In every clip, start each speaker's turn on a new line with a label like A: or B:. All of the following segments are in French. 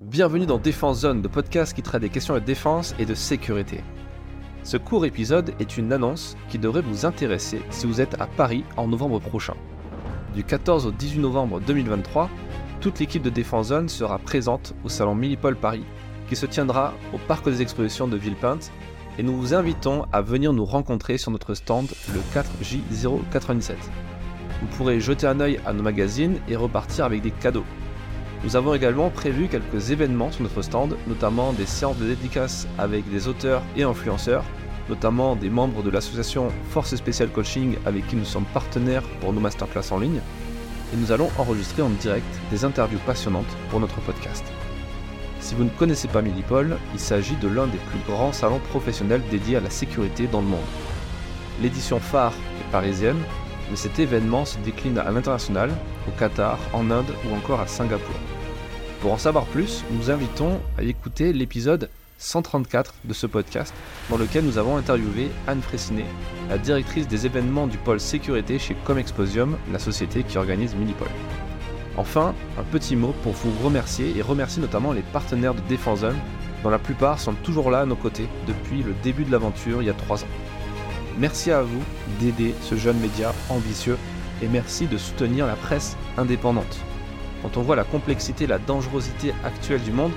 A: Bienvenue dans Défense Zone, le podcast qui traite des questions de défense et de sécurité. Ce court épisode est une annonce qui devrait vous intéresser si vous êtes à Paris en novembre prochain. Du 14 au 18 novembre 2023, toute l'équipe de Défense Zone sera présente au salon Millipol Paris qui se tiendra au parc des expositions de Villepinte et nous vous invitons à venir nous rencontrer sur notre stand le 4J097. Vous pourrez jeter un œil à nos magazines et repartir avec des cadeaux. Nous avons également prévu quelques événements sur notre stand, notamment des séances de dédicaces avec des auteurs et influenceurs, notamment des membres de l'association Force Spéciale Coaching avec qui nous sommes partenaires pour nos masterclass en ligne. Et nous allons enregistrer en direct des interviews passionnantes pour notre podcast. Si vous ne connaissez pas Millipol, il s'agit de l'un des plus grands salons professionnels dédiés à la sécurité dans le monde. L'édition phare est parisienne, mais cet événement se décline à l'international, au Qatar, en Inde ou encore à Singapour. Pour en savoir plus, nous invitons à écouter l'épisode 134 de ce podcast, dans lequel nous avons interviewé Anne Fressinet, la directrice des événements du pôle sécurité chez Comexposium, la société qui organise Minipol. Enfin, un petit mot pour vous remercier et remercier notamment les partenaires de Défense Zone, dont la plupart sont toujours là à nos côtés depuis le début de l'aventure il y a trois ans. Merci à vous d'aider ce jeune média ambitieux et merci de soutenir la presse indépendante. Quand on voit la complexité la dangerosité actuelle du monde,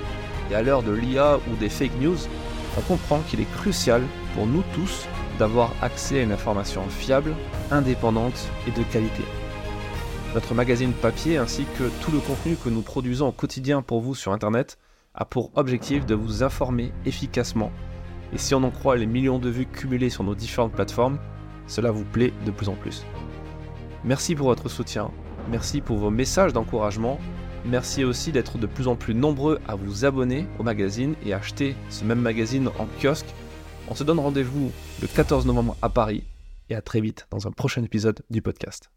A: et à l'heure de l'IA ou des fake news, on comprend qu'il est crucial pour nous tous d'avoir accès à une information fiable, indépendante et de qualité. Notre magazine papier ainsi que tout le contenu que nous produisons au quotidien pour vous sur Internet a pour objectif de vous informer efficacement. Et si on en croit les millions de vues cumulées sur nos différentes plateformes, cela vous plaît de plus en plus. Merci pour votre soutien, merci pour vos messages d'encouragement, merci aussi d'être de plus en plus nombreux à vous abonner au magazine et acheter ce même magazine en kiosque. On se donne rendez-vous le 14 novembre à Paris et à très vite dans un prochain épisode du podcast.